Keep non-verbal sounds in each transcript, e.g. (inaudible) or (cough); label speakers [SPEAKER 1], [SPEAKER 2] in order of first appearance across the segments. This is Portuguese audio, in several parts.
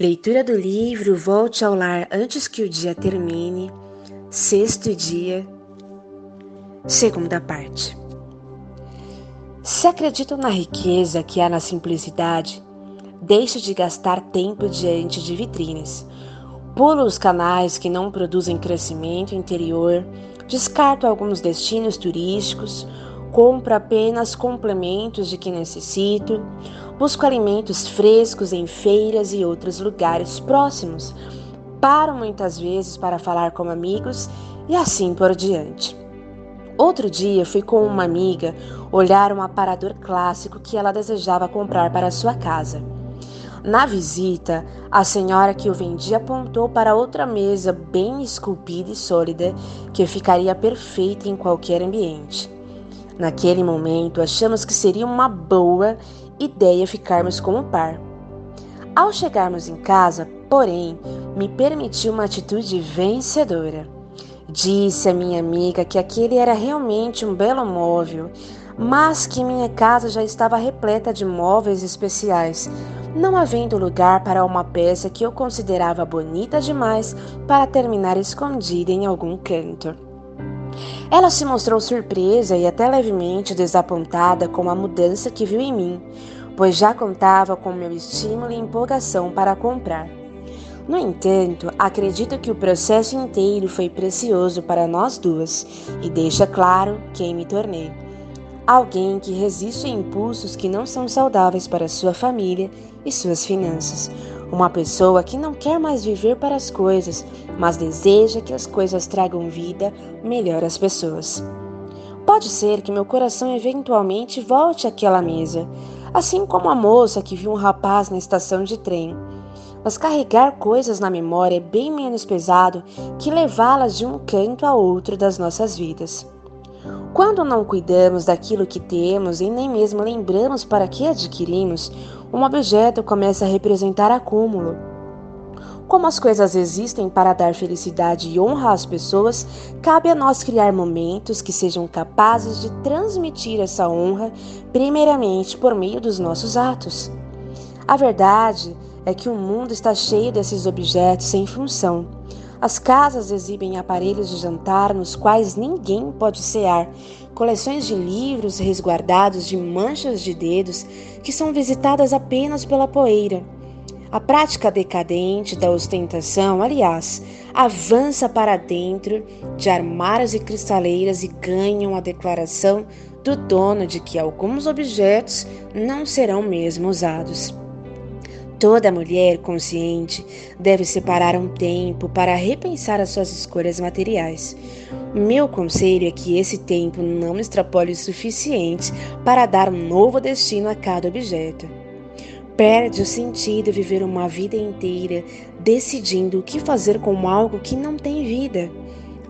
[SPEAKER 1] Leitura do livro Volte ao Lar antes que o dia termine, sexto dia, segunda parte. Se acreditam na riqueza que há na simplicidade, deixe de gastar tempo diante de vitrines. Pulo os canais que não produzem crescimento interior, descarto alguns destinos turísticos, compro apenas complementos de que necessito, busco alimentos frescos em feiras e outros lugares próximos, paro muitas vezes para falar com amigos e assim por diante. Outro dia fui com uma amiga olhar um aparador clássico que ela desejava comprar para sua casa. Na visita, a senhora que o vendia apontou para outra mesa bem esculpida e sólida que ficaria perfeita em qualquer ambiente. Naquele momento, achamos que seria uma boa ideia ficarmos como par. Ao chegarmos em casa, porém, me permitiu uma atitude vencedora. Disse a minha amiga que aquele era realmente um belo móvel, mas que minha casa já estava repleta de móveis especiais, não havendo lugar para uma peça que eu considerava bonita demais para terminar escondida em algum canto. Ela se mostrou surpresa e até levemente desapontada com a mudança que viu em mim, pois já contava com meu estímulo e empolgação para comprar. No entanto, acredito que o processo inteiro foi precioso para nós duas e deixa claro quem me tornei. Alguém que resiste a impulsos que não são saudáveis para sua família e suas finanças, uma pessoa que não quer mais viver para as coisas, mas deseja que as coisas tragam vida melhor às pessoas. Pode ser que meu coração eventualmente volte àquela mesa, assim como a moça que viu um rapaz na estação de trem. Mas carregar coisas na memória é bem menos pesado que levá-las de um canto a outro das nossas vidas. Quando não cuidamos daquilo que temos e nem mesmo lembramos para que adquirimos, um objeto começa a representar acúmulo. Como as coisas existem para dar felicidade e honra às pessoas, cabe a nós criar momentos que sejam capazes de transmitir essa honra, primeiramente por meio dos nossos atos. A verdade é que o mundo está cheio desses objetos sem função as casas exibem aparelhos de jantar nos quais ninguém pode cear, coleções de livros resguardados de manchas de dedos que são visitadas apenas pela poeira. A prática decadente da ostentação, aliás, avança para dentro de armários e cristaleiras e ganham a declaração do dono de que alguns objetos não serão mesmo usados. Toda mulher consciente deve separar um tempo para repensar as suas escolhas materiais. Meu conselho é que esse tempo não extrapole o suficiente para dar um novo destino a cada objeto. Perde o sentido viver uma vida inteira decidindo o que fazer com algo que não tem vida.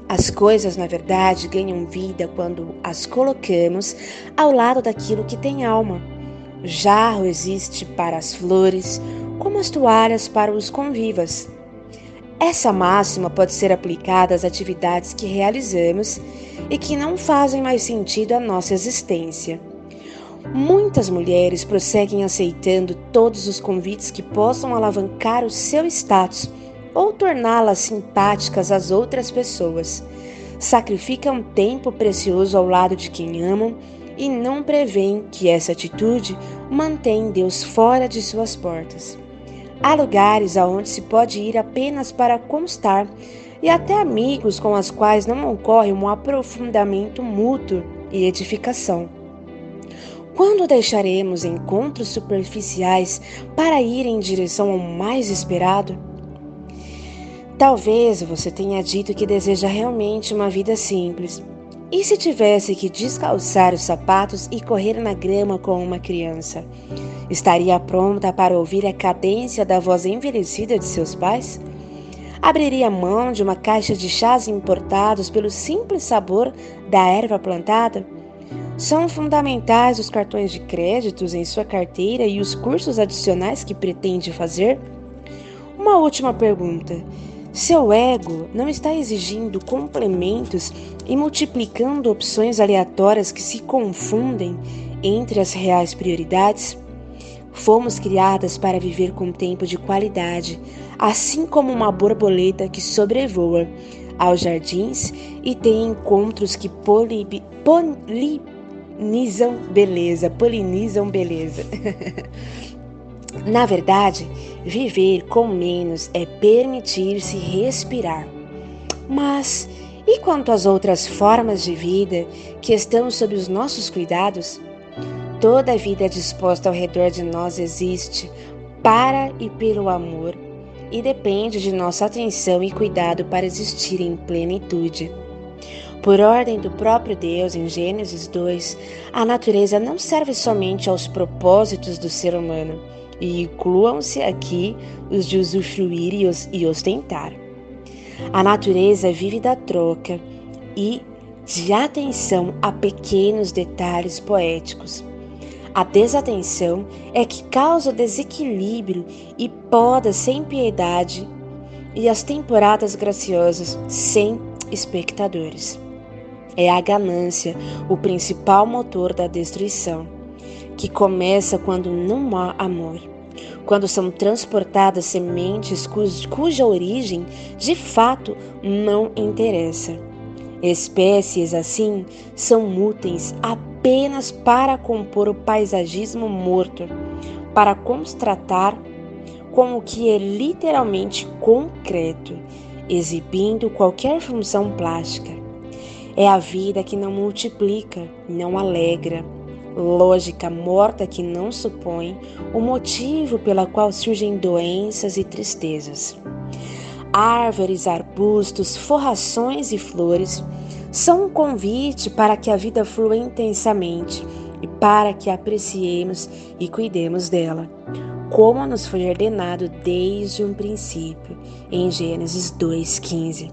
[SPEAKER 1] As coisas, na verdade, ganham vida quando as colocamos ao lado daquilo que tem alma. Jarro existe para as flores, como as toalhas para os convivas. Essa máxima pode ser aplicada às atividades que realizamos e que não fazem mais sentido à nossa existência. Muitas mulheres prosseguem aceitando todos os convites que possam alavancar o seu status ou torná-las simpáticas às outras pessoas. Sacrificam tempo precioso ao lado de quem amam e não prevêem que essa atitude mantém Deus fora de suas portas. Há lugares aonde se pode ir apenas para constar e até amigos com os quais não ocorre um aprofundamento mútuo e edificação. Quando deixaremos encontros superficiais para ir em direção ao mais esperado? Talvez você tenha dito que deseja realmente uma vida simples, e se tivesse que descalçar os sapatos e correr na grama com uma criança? Estaria pronta para ouvir a cadência da voz envelhecida de seus pais? Abriria mão de uma caixa de chás importados pelo simples sabor da erva plantada? São fundamentais os cartões de créditos em sua carteira e os cursos adicionais que pretende fazer? Uma última pergunta. Seu ego não está exigindo complementos e multiplicando opções aleatórias que se confundem entre as reais prioridades? Fomos criadas para viver com tempo de qualidade, assim como uma borboleta que sobrevoa aos jardins e tem encontros que polinizam beleza, polinizam beleza. (laughs) Na verdade, viver com menos é permitir-se respirar. Mas e quanto às outras formas de vida que estão sob os nossos cuidados? Toda a vida disposta ao redor de nós existe para e pelo amor e depende de nossa atenção e cuidado para existir em plenitude. Por ordem do próprio Deus, em Gênesis 2, a natureza não serve somente aos propósitos do ser humano, e incluam-se aqui os de usufruir e ostentar. A natureza vive da troca e de atenção a pequenos detalhes poéticos. A desatenção é que causa desequilíbrio e poda sem piedade e as temporadas graciosas sem espectadores. É a ganância o principal motor da destruição, que começa quando não há amor quando são transportadas sementes cuja origem de fato não interessa. Espécies assim são úteis apenas para compor o paisagismo morto, para constatar com o que é literalmente concreto, exibindo qualquer função plástica. É a vida que não multiplica, não alegra, lógica morta que não supõe o motivo pela qual surgem doenças e tristezas. Árvores, arbustos, forrações e flores são um convite para que a vida flua intensamente e para que apreciemos e cuidemos dela, como nos foi ordenado desde um princípio, em Gênesis 2,15.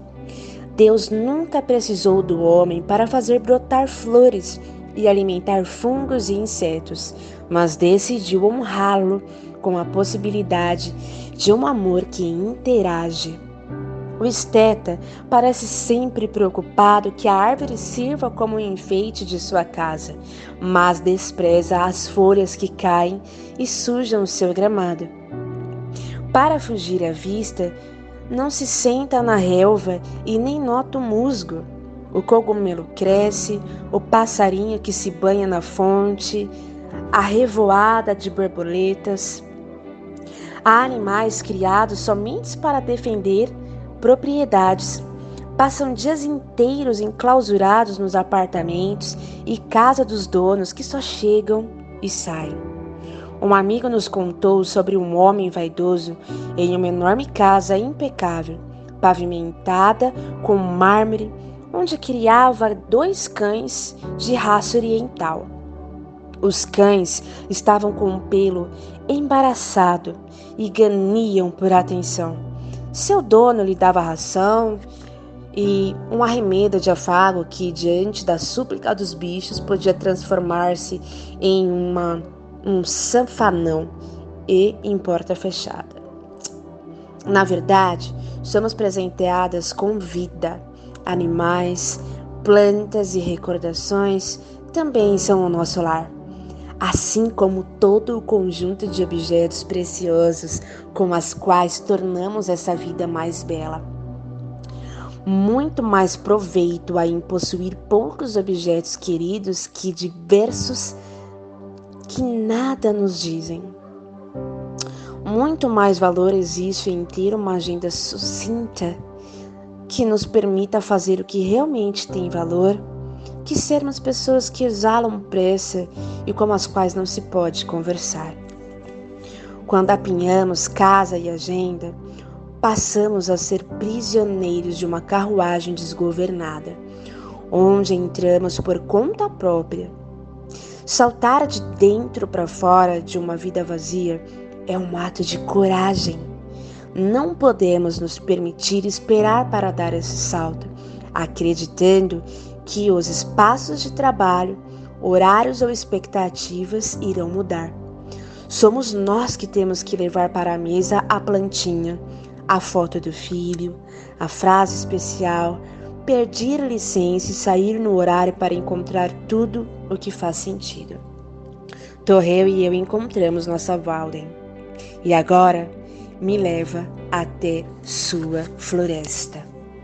[SPEAKER 1] Deus nunca precisou do homem para fazer brotar flores e alimentar fungos e insetos, mas decidiu honrá-lo com a possibilidade de um amor que interage. O esteta parece sempre preocupado que a árvore sirva como enfeite de sua casa, mas despreza as folhas que caem e sujam o seu gramado. Para fugir à vista, não se senta na relva e nem nota o musgo o cogumelo cresce, o passarinho que se banha na fonte, a revoada de borboletas. Há animais criados somente para defender propriedades. Passam dias inteiros enclausurados nos apartamentos e casa dos donos que só chegam e saem. Um amigo nos contou sobre um homem vaidoso em uma enorme casa impecável, pavimentada com mármore onde criava dois cães de raça oriental. Os cães estavam com o pelo embaraçado e ganiam por atenção. Seu dono lhe dava ração e um arremedo de afago que, diante da súplica dos bichos, podia transformar-se em uma, um sanfanão e em porta fechada. Na verdade, somos presenteadas com vida animais, plantas e recordações também são o nosso lar, assim como todo o conjunto de objetos preciosos com as quais tornamos essa vida mais bela. Muito mais proveito há em possuir poucos objetos queridos que diversos que nada nos dizem. Muito mais valor existe em ter uma agenda sucinta que nos permita fazer o que realmente tem valor, que sermos pessoas que exalam pressa e com as quais não se pode conversar. Quando apinhamos casa e agenda, passamos a ser prisioneiros de uma carruagem desgovernada, onde entramos por conta própria. Saltar de dentro para fora de uma vida vazia é um ato de coragem não podemos nos permitir esperar para dar esse salto, acreditando que os espaços de trabalho, horários ou expectativas irão mudar. Somos nós que temos que levar para a mesa a plantinha, a foto do filho, a frase especial, pedir licença e sair no horário para encontrar tudo o que faz sentido. Torreu e eu encontramos nossa Walden. E agora me leva até sua floresta.